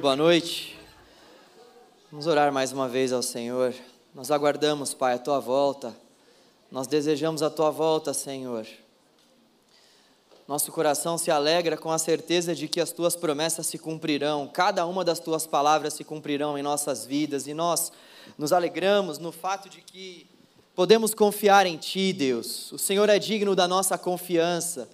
Boa noite. Vamos orar mais uma vez ao Senhor. Nós aguardamos, Pai, a tua volta. Nós desejamos a tua volta, Senhor. Nosso coração se alegra com a certeza de que as tuas promessas se cumprirão, cada uma das tuas palavras se cumprirão em nossas vidas, e nós nos alegramos no fato de que podemos confiar em Ti, Deus. O Senhor é digno da nossa confiança,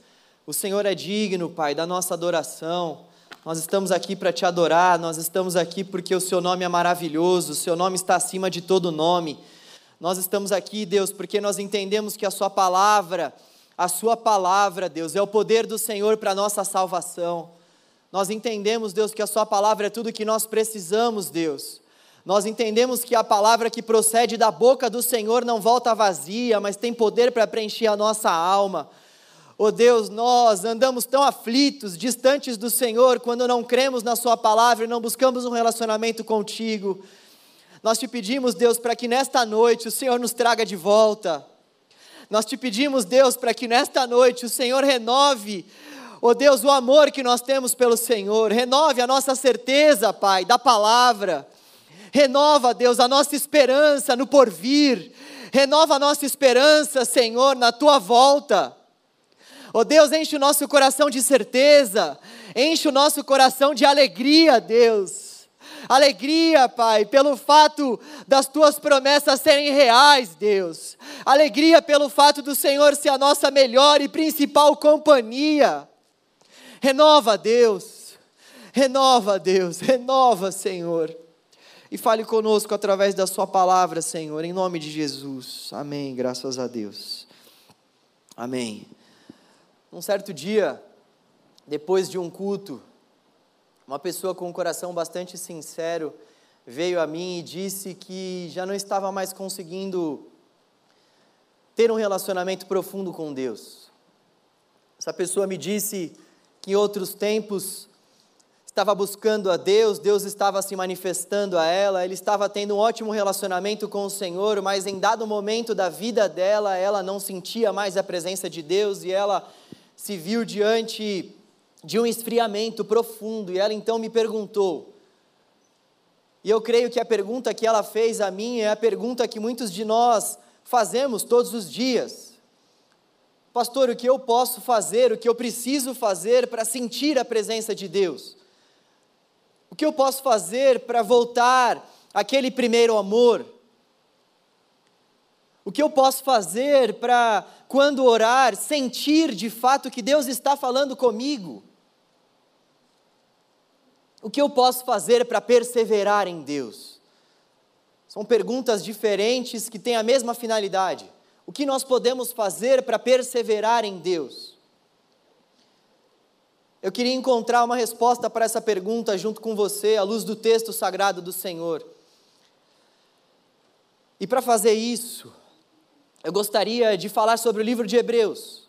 o Senhor é digno, Pai, da nossa adoração. Nós estamos aqui para te adorar, nós estamos aqui porque o seu nome é maravilhoso, o seu nome está acima de todo nome. Nós estamos aqui, Deus, porque nós entendemos que a sua palavra, a sua palavra, Deus, é o poder do Senhor para a nossa salvação. Nós entendemos, Deus, que a sua palavra é tudo que nós precisamos, Deus. Nós entendemos que a palavra que procede da boca do Senhor não volta vazia, mas tem poder para preencher a nossa alma. Oh Deus, nós andamos tão aflitos, distantes do Senhor, quando não cremos na Sua palavra e não buscamos um relacionamento contigo. Nós te pedimos, Deus, para que nesta noite o Senhor nos traga de volta. Nós te pedimos, Deus, para que nesta noite o Senhor renove, oh Deus, o amor que nós temos pelo Senhor, renove a nossa certeza, Pai, da palavra. Renova, Deus, a nossa esperança no porvir. Renova a nossa esperança, Senhor, na tua volta. Oh Deus, enche o nosso coração de certeza, enche o nosso coração de alegria, Deus. Alegria, Pai, pelo fato das tuas promessas serem reais, Deus. Alegria pelo fato do Senhor ser a nossa melhor e principal companhia. Renova, Deus. Renova, Deus. Renova, Senhor. E fale conosco através da Sua palavra, Senhor, em nome de Jesus. Amém. Graças a Deus. Amém. Um certo dia, depois de um culto, uma pessoa com um coração bastante sincero veio a mim e disse que já não estava mais conseguindo ter um relacionamento profundo com Deus. Essa pessoa me disse que em outros tempos estava buscando a Deus, Deus estava se manifestando a ela, ele estava tendo um ótimo relacionamento com o Senhor, mas em dado momento da vida dela, ela não sentia mais a presença de Deus e ela se viu diante de um esfriamento profundo e ela então me perguntou. E eu creio que a pergunta que ela fez a mim é a pergunta que muitos de nós fazemos todos os dias. Pastor, o que eu posso fazer, o que eu preciso fazer para sentir a presença de Deus? O que eu posso fazer para voltar àquele primeiro amor? O que eu posso fazer para, quando orar, sentir de fato que Deus está falando comigo? O que eu posso fazer para perseverar em Deus? São perguntas diferentes que têm a mesma finalidade. O que nós podemos fazer para perseverar em Deus? Eu queria encontrar uma resposta para essa pergunta junto com você, à luz do texto sagrado do Senhor. E para fazer isso, eu gostaria de falar sobre o livro de Hebreus.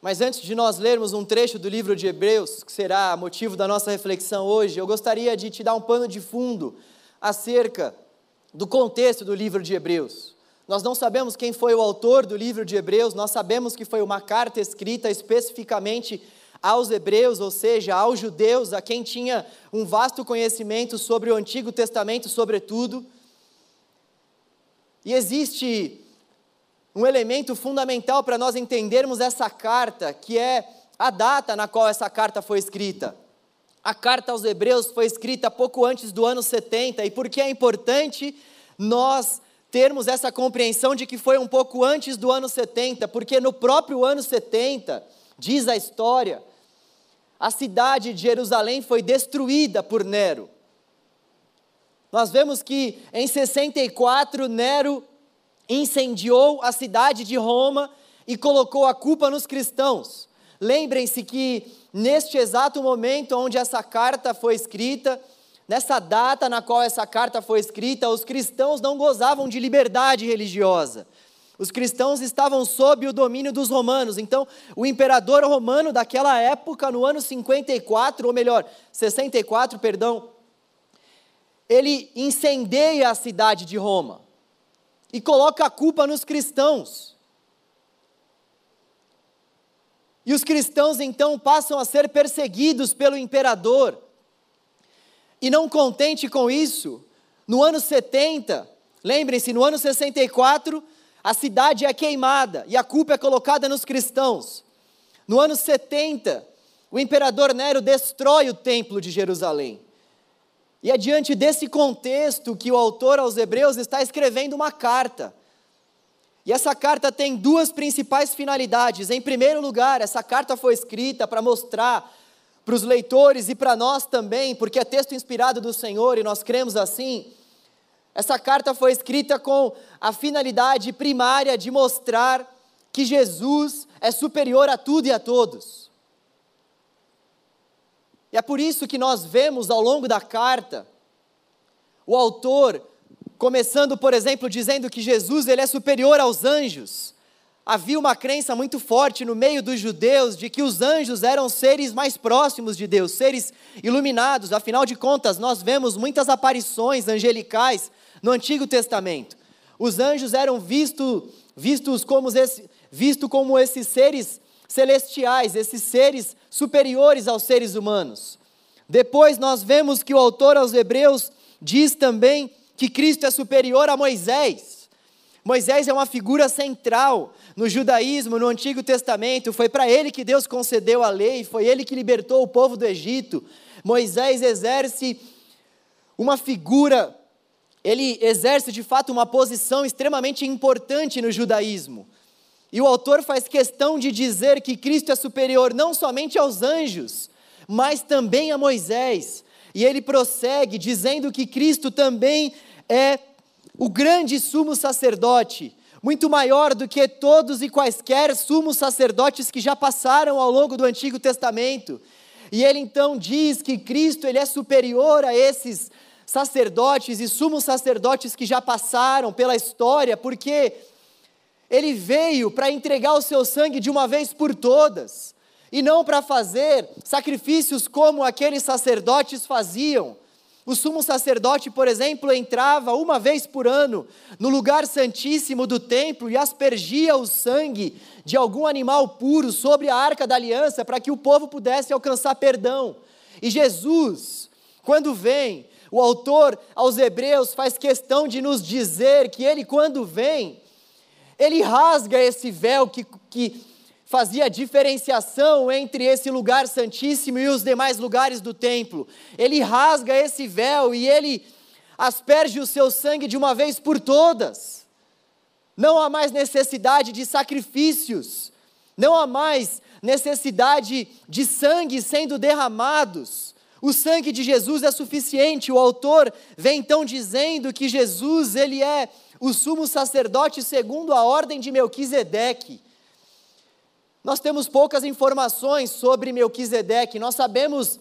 Mas antes de nós lermos um trecho do livro de Hebreus, que será motivo da nossa reflexão hoje, eu gostaria de te dar um pano de fundo acerca do contexto do livro de Hebreus. Nós não sabemos quem foi o autor do livro de Hebreus, nós sabemos que foi uma carta escrita especificamente aos hebreus, ou seja, aos judeus, a quem tinha um vasto conhecimento sobre o Antigo Testamento, sobretudo. E existe um elemento fundamental para nós entendermos essa carta, que é a data na qual essa carta foi escrita. A carta aos Hebreus foi escrita pouco antes do ano 70, e por que é importante nós termos essa compreensão de que foi um pouco antes do ano 70? Porque no próprio ano 70, diz a história, a cidade de Jerusalém foi destruída por Nero. Nós vemos que em 64 Nero incendiou a cidade de Roma e colocou a culpa nos cristãos. Lembrem-se que neste exato momento onde essa carta foi escrita, nessa data na qual essa carta foi escrita, os cristãos não gozavam de liberdade religiosa. Os cristãos estavam sob o domínio dos romanos. Então, o imperador romano daquela época, no ano 54, ou melhor, 64, perdão, ele incendeia a cidade de Roma e coloca a culpa nos cristãos. E os cristãos então passam a ser perseguidos pelo imperador. E não contente com isso, no ano 70, lembrem-se, no ano 64, a cidade é queimada e a culpa é colocada nos cristãos. No ano 70, o imperador Nero destrói o templo de Jerusalém. E é diante desse contexto que o autor aos Hebreus está escrevendo uma carta. E essa carta tem duas principais finalidades. Em primeiro lugar, essa carta foi escrita para mostrar para os leitores e para nós também, porque é texto inspirado do Senhor e nós cremos assim. Essa carta foi escrita com a finalidade primária de mostrar que Jesus é superior a tudo e a todos. E é por isso que nós vemos ao longo da carta o autor começando, por exemplo, dizendo que Jesus ele é superior aos anjos. Havia uma crença muito forte no meio dos judeus de que os anjos eram seres mais próximos de Deus, seres iluminados. Afinal de contas, nós vemos muitas aparições angelicais no Antigo Testamento. Os anjos eram visto, vistos como, esse, visto como esses seres celestiais, esses seres superiores aos seres humanos. Depois nós vemos que o autor aos Hebreus diz também que Cristo é superior a Moisés. Moisés é uma figura central no judaísmo, no Antigo Testamento. Foi para ele que Deus concedeu a lei, foi ele que libertou o povo do Egito. Moisés exerce uma figura, ele exerce de fato uma posição extremamente importante no judaísmo. E o autor faz questão de dizer que Cristo é superior não somente aos anjos, mas também a Moisés. E ele prossegue dizendo que Cristo também é o grande sumo sacerdote, muito maior do que todos e quaisquer sumos sacerdotes que já passaram ao longo do Antigo Testamento. E ele então diz que Cristo ele é superior a esses sacerdotes e sumos sacerdotes que já passaram pela história, porque ele veio para entregar o seu sangue de uma vez por todas, e não para fazer sacrifícios como aqueles sacerdotes faziam. O sumo sacerdote, por exemplo, entrava uma vez por ano no lugar santíssimo do templo e aspergia o sangue de algum animal puro sobre a arca da aliança para que o povo pudesse alcançar perdão. E Jesus, quando vem, o autor aos Hebreus faz questão de nos dizer que ele, quando vem, ele rasga esse véu que, que fazia diferenciação entre esse lugar santíssimo e os demais lugares do templo. Ele rasga esse véu e ele asperge o seu sangue de uma vez por todas. Não há mais necessidade de sacrifícios, não há mais necessidade de sangue sendo derramados. O sangue de Jesus é suficiente. O autor vem então dizendo que Jesus, ele é o sumo sacerdote segundo a ordem de Melquisedeque. Nós temos poucas informações sobre Melquisedeque, nós sabemos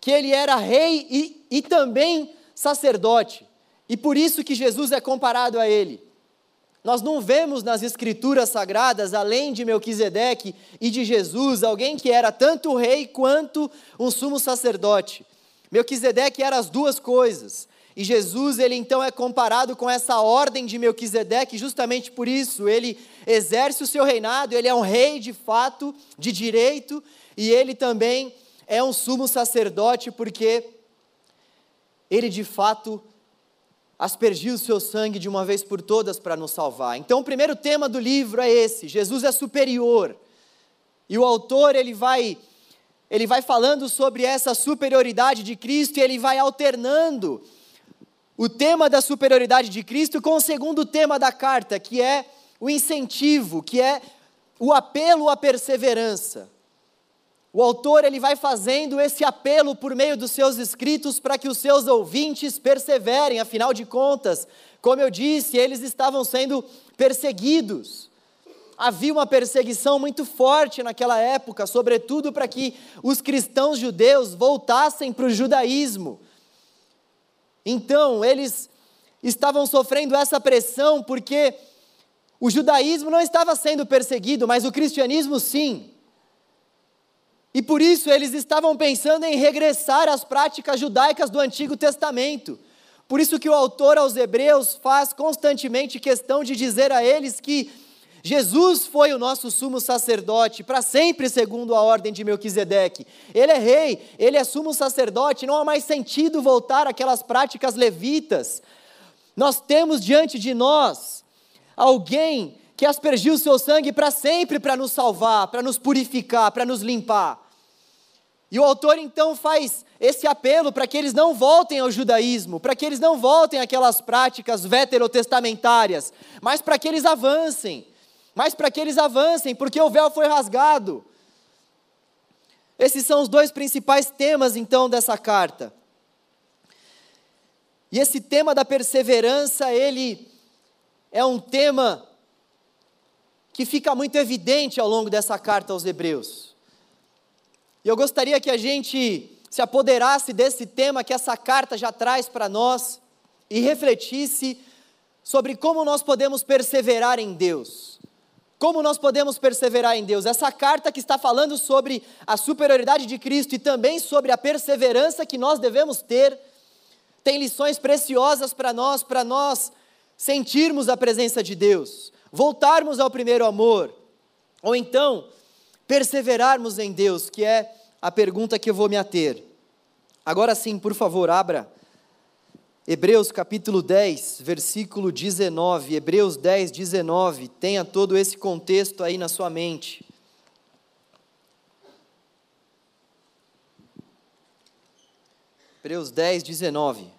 que ele era rei e, e também sacerdote, e por isso que Jesus é comparado a ele. Nós não vemos nas escrituras sagradas, além de Melquisedeque e de Jesus, alguém que era tanto rei quanto um sumo sacerdote. Melquisedeque era as duas coisas. E Jesus, ele então é comparado com essa ordem de Melquisedeque, justamente por isso, ele exerce o seu reinado, ele é um rei de fato, de direito, e ele também é um sumo sacerdote, porque ele de fato aspergiu o seu sangue de uma vez por todas para nos salvar. Então, o primeiro tema do livro é esse: Jesus é superior. E o autor, ele vai ele vai falando sobre essa superioridade de Cristo e ele vai alternando o tema da superioridade de Cristo com o segundo tema da carta, que é o incentivo, que é o apelo à perseverança. O autor ele vai fazendo esse apelo por meio dos seus escritos para que os seus ouvintes perseverem, afinal de contas, como eu disse, eles estavam sendo perseguidos. Havia uma perseguição muito forte naquela época, sobretudo para que os cristãos judeus voltassem para o judaísmo. Então, eles estavam sofrendo essa pressão porque o judaísmo não estava sendo perseguido, mas o cristianismo sim. E por isso eles estavam pensando em regressar às práticas judaicas do Antigo Testamento. Por isso que o autor aos Hebreus faz constantemente questão de dizer a eles que Jesus foi o nosso sumo sacerdote, para sempre segundo a ordem de Melquisedeque. Ele é rei, ele é sumo sacerdote, não há mais sentido voltar àquelas práticas levitas. Nós temos diante de nós alguém que aspergiu o seu sangue para sempre para nos salvar, para nos purificar, para nos limpar. E o autor então faz esse apelo para que eles não voltem ao judaísmo, para que eles não voltem àquelas práticas veterotestamentárias, mas para que eles avancem, mas para que eles avancem, porque o véu foi rasgado. Esses são os dois principais temas então dessa carta. E esse tema da perseverança, ele é um tema que fica muito evidente ao longo dessa carta aos Hebreus. E eu gostaria que a gente se apoderasse desse tema que essa carta já traz para nós e refletisse sobre como nós podemos perseverar em Deus. Como nós podemos perseverar em Deus? Essa carta que está falando sobre a superioridade de Cristo e também sobre a perseverança que nós devemos ter, tem lições preciosas para nós, para nós sentirmos a presença de Deus, voltarmos ao primeiro amor, ou então perseverarmos em Deus, que é a pergunta que eu vou me ater. Agora sim, por favor, abra Hebreus capítulo 10, versículo 19. Hebreus 10, 19. Tenha todo esse contexto aí na sua mente. Hebreus 10, 19.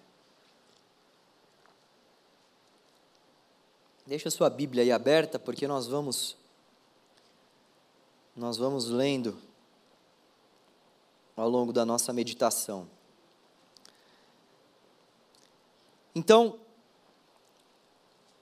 Deixa a sua Bíblia aí aberta, porque nós vamos nós vamos lendo ao longo da nossa meditação. Então,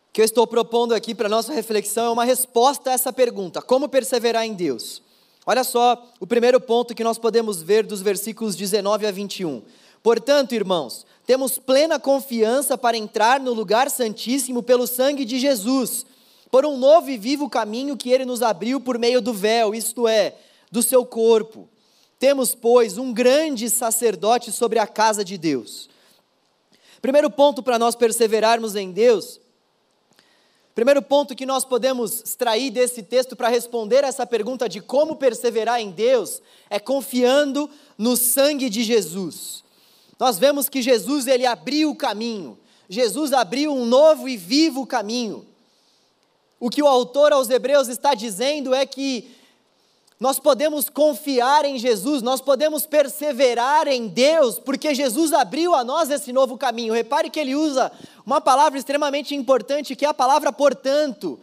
o que eu estou propondo aqui para nossa reflexão é uma resposta a essa pergunta: como perseverar em Deus? Olha só o primeiro ponto que nós podemos ver dos versículos 19 a 21. Portanto, irmãos, temos plena confiança para entrar no lugar santíssimo pelo sangue de Jesus, por um novo e vivo caminho que ele nos abriu por meio do véu, isto é, do seu corpo. Temos, pois, um grande sacerdote sobre a casa de Deus. Primeiro ponto para nós perseverarmos em Deus, primeiro ponto que nós podemos extrair desse texto para responder essa pergunta de como perseverar em Deus, é confiando no sangue de Jesus. Nós vemos que Jesus ele abriu o caminho. Jesus abriu um novo e vivo caminho. O que o autor aos Hebreus está dizendo é que nós podemos confiar em Jesus, nós podemos perseverar em Deus, porque Jesus abriu a nós esse novo caminho. Repare que ele usa uma palavra extremamente importante, que é a palavra portanto.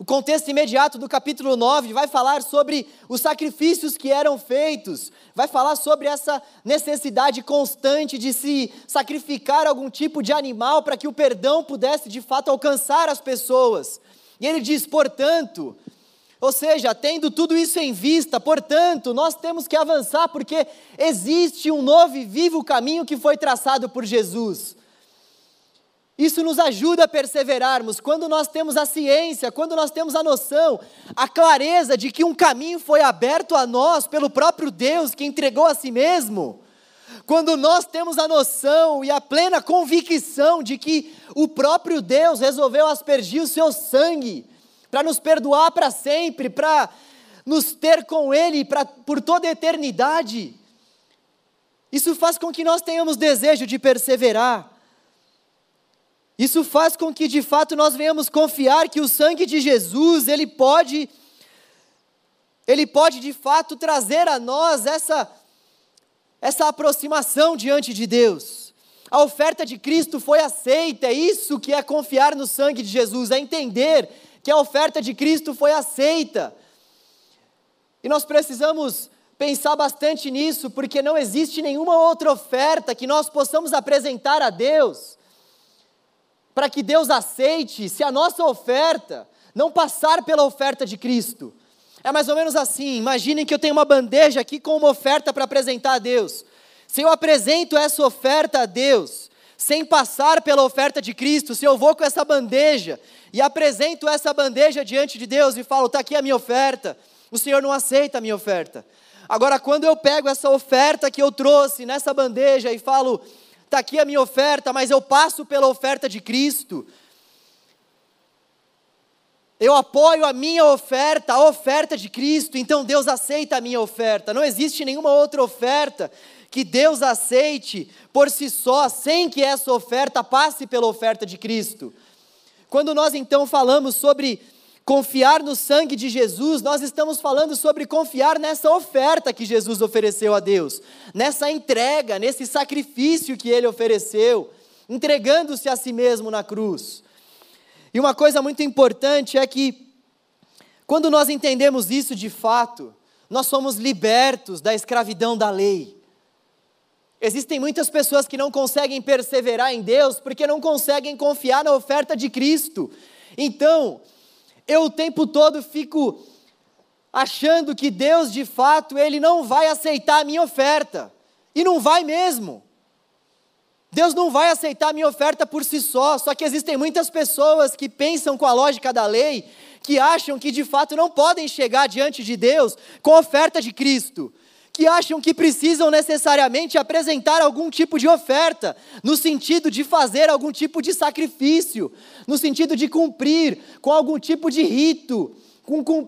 O contexto imediato do capítulo 9 vai falar sobre os sacrifícios que eram feitos, vai falar sobre essa necessidade constante de se sacrificar algum tipo de animal para que o perdão pudesse de fato alcançar as pessoas. E ele diz, portanto, ou seja, tendo tudo isso em vista, portanto, nós temos que avançar porque existe um novo e vivo caminho que foi traçado por Jesus. Isso nos ajuda a perseverarmos quando nós temos a ciência, quando nós temos a noção, a clareza de que um caminho foi aberto a nós pelo próprio Deus que entregou a si mesmo. Quando nós temos a noção e a plena convicção de que o próprio Deus resolveu aspergir o seu sangue para nos perdoar para sempre, para nos ter com Ele pra, por toda a eternidade. Isso faz com que nós tenhamos desejo de perseverar. Isso faz com que de fato nós venhamos confiar que o sangue de Jesus, ele pode ele pode de fato trazer a nós essa essa aproximação diante de Deus. A oferta de Cristo foi aceita, é isso que é confiar no sangue de Jesus, é entender que a oferta de Cristo foi aceita. E nós precisamos pensar bastante nisso, porque não existe nenhuma outra oferta que nós possamos apresentar a Deus, para que Deus aceite, se a nossa oferta não passar pela oferta de Cristo. É mais ou menos assim: imaginem que eu tenho uma bandeja aqui com uma oferta para apresentar a Deus. Se eu apresento essa oferta a Deus, sem passar pela oferta de Cristo, se eu vou com essa bandeja e apresento essa bandeja diante de Deus e falo, está aqui a minha oferta, o Senhor não aceita a minha oferta. Agora, quando eu pego essa oferta que eu trouxe nessa bandeja e falo, está aqui a minha oferta, mas eu passo pela oferta de Cristo, eu apoio a minha oferta, a oferta de Cristo, então Deus aceita a minha oferta. Não existe nenhuma outra oferta que Deus aceite por si só, sem que essa oferta passe pela oferta de Cristo. Quando nós então falamos sobre confiar no sangue de Jesus, nós estamos falando sobre confiar nessa oferta que Jesus ofereceu a Deus, nessa entrega, nesse sacrifício que ele ofereceu, entregando-se a si mesmo na cruz. E uma coisa muito importante é que, quando nós entendemos isso de fato, nós somos libertos da escravidão da lei. Existem muitas pessoas que não conseguem perseverar em Deus porque não conseguem confiar na oferta de Cristo. Então, eu o tempo todo fico achando que Deus, de fato, ele não vai aceitar a minha oferta. E não vai mesmo. Deus não vai aceitar a minha oferta por si só, só que existem muitas pessoas que pensam com a lógica da lei, que acham que de fato não podem chegar diante de Deus com a oferta de Cristo, que acham que precisam necessariamente apresentar algum tipo de oferta, no sentido de fazer algum tipo de sacrifício, no sentido de cumprir com algum tipo de rito,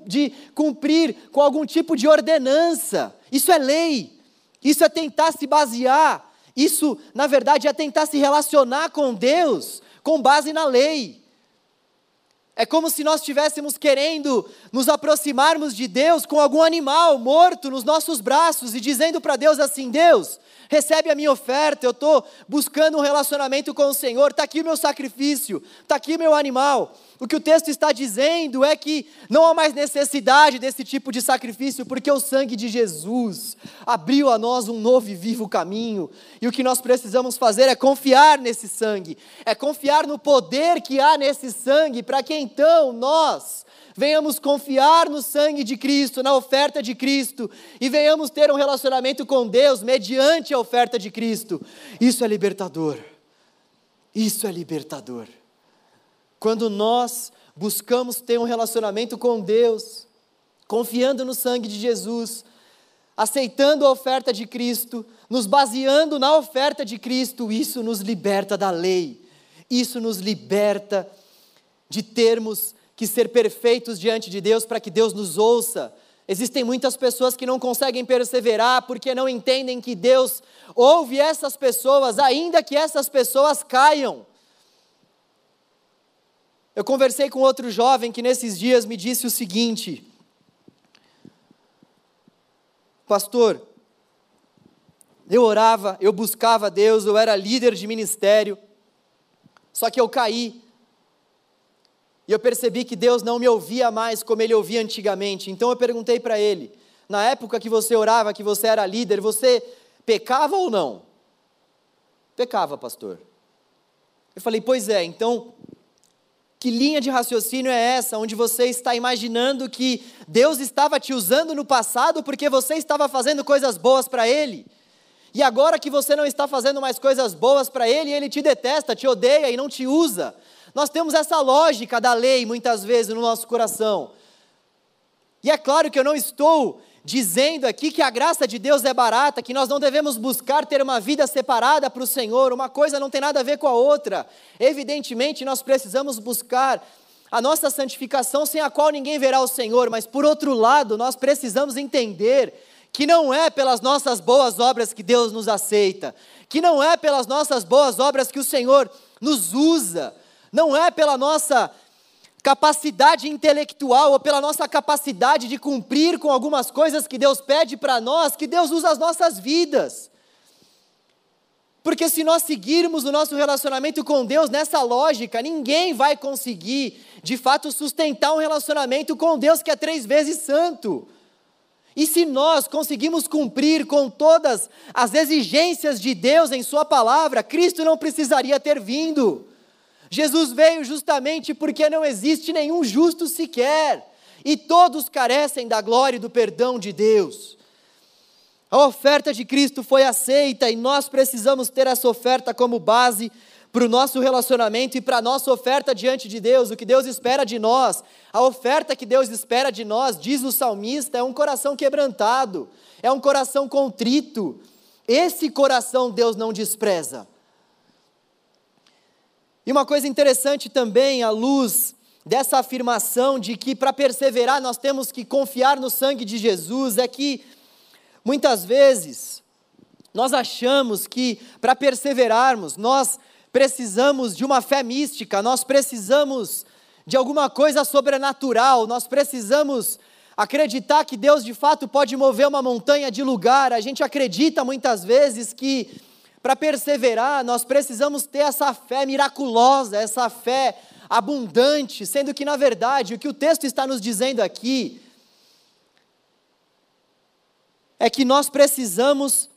de cumprir com algum tipo de ordenança. Isso é lei, isso é tentar se basear isso, na verdade, é tentar se relacionar com Deus com base na lei. É como se nós estivéssemos querendo nos aproximarmos de Deus com algum animal morto nos nossos braços e dizendo para Deus assim: Deus, recebe a minha oferta, eu estou buscando um relacionamento com o Senhor, está aqui o meu sacrifício, está aqui o meu animal. O que o texto está dizendo é que não há mais necessidade desse tipo de sacrifício, porque o sangue de Jesus abriu a nós um novo e vivo caminho, e o que nós precisamos fazer é confiar nesse sangue, é confiar no poder que há nesse sangue, para que então nós venhamos confiar no sangue de Cristo, na oferta de Cristo, e venhamos ter um relacionamento com Deus mediante a oferta de Cristo. Isso é libertador. Isso é libertador. Quando nós buscamos ter um relacionamento com Deus, confiando no sangue de Jesus, aceitando a oferta de Cristo, nos baseando na oferta de Cristo, isso nos liberta da lei, isso nos liberta de termos que ser perfeitos diante de Deus para que Deus nos ouça. Existem muitas pessoas que não conseguem perseverar porque não entendem que Deus ouve essas pessoas, ainda que essas pessoas caiam. Eu conversei com outro jovem que nesses dias me disse o seguinte: Pastor, eu orava, eu buscava Deus, eu era líder de ministério, só que eu caí e eu percebi que Deus não me ouvia mais como ele ouvia antigamente. Então eu perguntei para ele: na época que você orava, que você era líder, você pecava ou não? Pecava, pastor. Eu falei: pois é, então que linha de raciocínio é essa, onde você está imaginando que Deus estava te usando no passado porque você estava fazendo coisas boas para Ele? E agora que você não está fazendo mais coisas boas para Ele, Ele te detesta, te odeia e não te usa. Nós temos essa lógica da lei muitas vezes no nosso coração. E é claro que eu não estou dizendo aqui que a graça de Deus é barata, que nós não devemos buscar ter uma vida separada para o Senhor, uma coisa não tem nada a ver com a outra. Evidentemente, nós precisamos buscar a nossa santificação sem a qual ninguém verá o Senhor, mas por outro lado, nós precisamos entender que não é pelas nossas boas obras que Deus nos aceita, que não é pelas nossas boas obras que o Senhor nos usa, não é pela nossa capacidade intelectual ou pela nossa capacidade de cumprir com algumas coisas que Deus pede para nós que Deus usa as nossas vidas. Porque se nós seguirmos o nosso relacionamento com Deus nessa lógica, ninguém vai conseguir, de fato, sustentar um relacionamento com Deus que é três vezes santo. E se nós conseguimos cumprir com todas as exigências de Deus em Sua palavra, Cristo não precisaria ter vindo. Jesus veio justamente porque não existe nenhum justo sequer, e todos carecem da glória e do perdão de Deus. A oferta de Cristo foi aceita e nós precisamos ter essa oferta como base para o nosso relacionamento e para a nossa oferta diante de Deus, o que Deus espera de nós. A oferta que Deus espera de nós, diz o salmista, é um coração quebrantado, é um coração contrito. Esse coração Deus não despreza. E uma coisa interessante também, à luz dessa afirmação de que para perseverar nós temos que confiar no sangue de Jesus é que muitas vezes nós achamos que para perseverarmos nós precisamos de uma fé mística, nós precisamos de alguma coisa sobrenatural, nós precisamos acreditar que Deus de fato pode mover uma montanha de lugar. A gente acredita muitas vezes que para perseverar nós precisamos ter essa fé miraculosa, essa fé abundante, sendo que na verdade o que o texto está nos dizendo aqui é que nós precisamos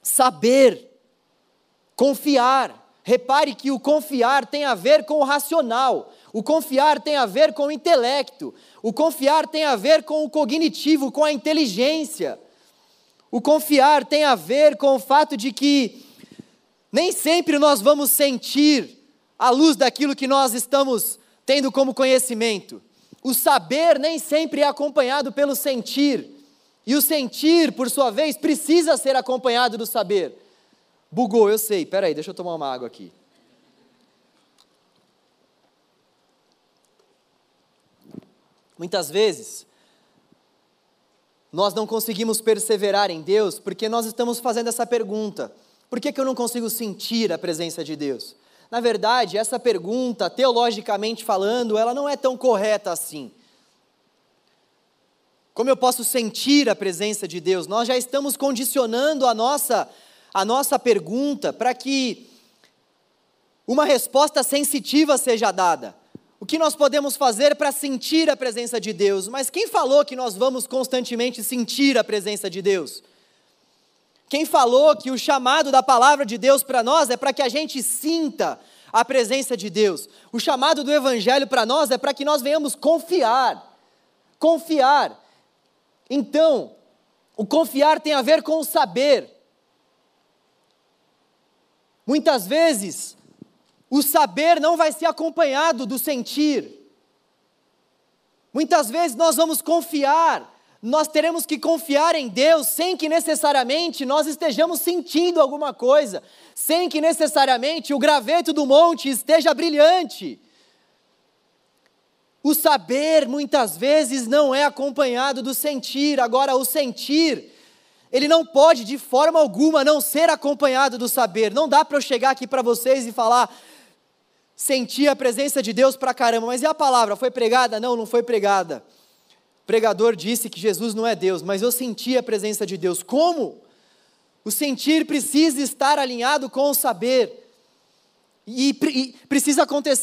saber, confiar, Repare que o confiar tem a ver com o racional, o confiar tem a ver com o intelecto, o confiar tem a ver com o cognitivo, com a inteligência. O confiar tem a ver com o fato de que nem sempre nós vamos sentir a luz daquilo que nós estamos tendo como conhecimento. O saber nem sempre é acompanhado pelo sentir, e o sentir, por sua vez, precisa ser acompanhado do saber. Bugou, eu sei. Peraí, deixa eu tomar uma água aqui. Muitas vezes, nós não conseguimos perseverar em Deus porque nós estamos fazendo essa pergunta: por que, que eu não consigo sentir a presença de Deus? Na verdade, essa pergunta, teologicamente falando, ela não é tão correta assim. Como eu posso sentir a presença de Deus? Nós já estamos condicionando a nossa a nossa pergunta para que uma resposta sensitiva seja dada. O que nós podemos fazer para sentir a presença de Deus? Mas quem falou que nós vamos constantemente sentir a presença de Deus? Quem falou que o chamado da palavra de Deus para nós é para que a gente sinta a presença de Deus? O chamado do Evangelho para nós é para que nós venhamos confiar. Confiar. Então, o confiar tem a ver com o saber. Muitas vezes, o saber não vai ser acompanhado do sentir. Muitas vezes nós vamos confiar, nós teremos que confiar em Deus sem que necessariamente nós estejamos sentindo alguma coisa, sem que necessariamente o graveto do monte esteja brilhante. O saber muitas vezes não é acompanhado do sentir, agora o sentir ele não pode de forma alguma não ser acompanhado do saber. Não dá para eu chegar aqui para vocês e falar, senti a presença de Deus para caramba, mas e a palavra? Foi pregada? Não, não foi pregada. Pregador disse que Jesus não é Deus, mas eu senti a presença de Deus. Como? O sentir precisa estar alinhado com o saber. E, e precisa acontecer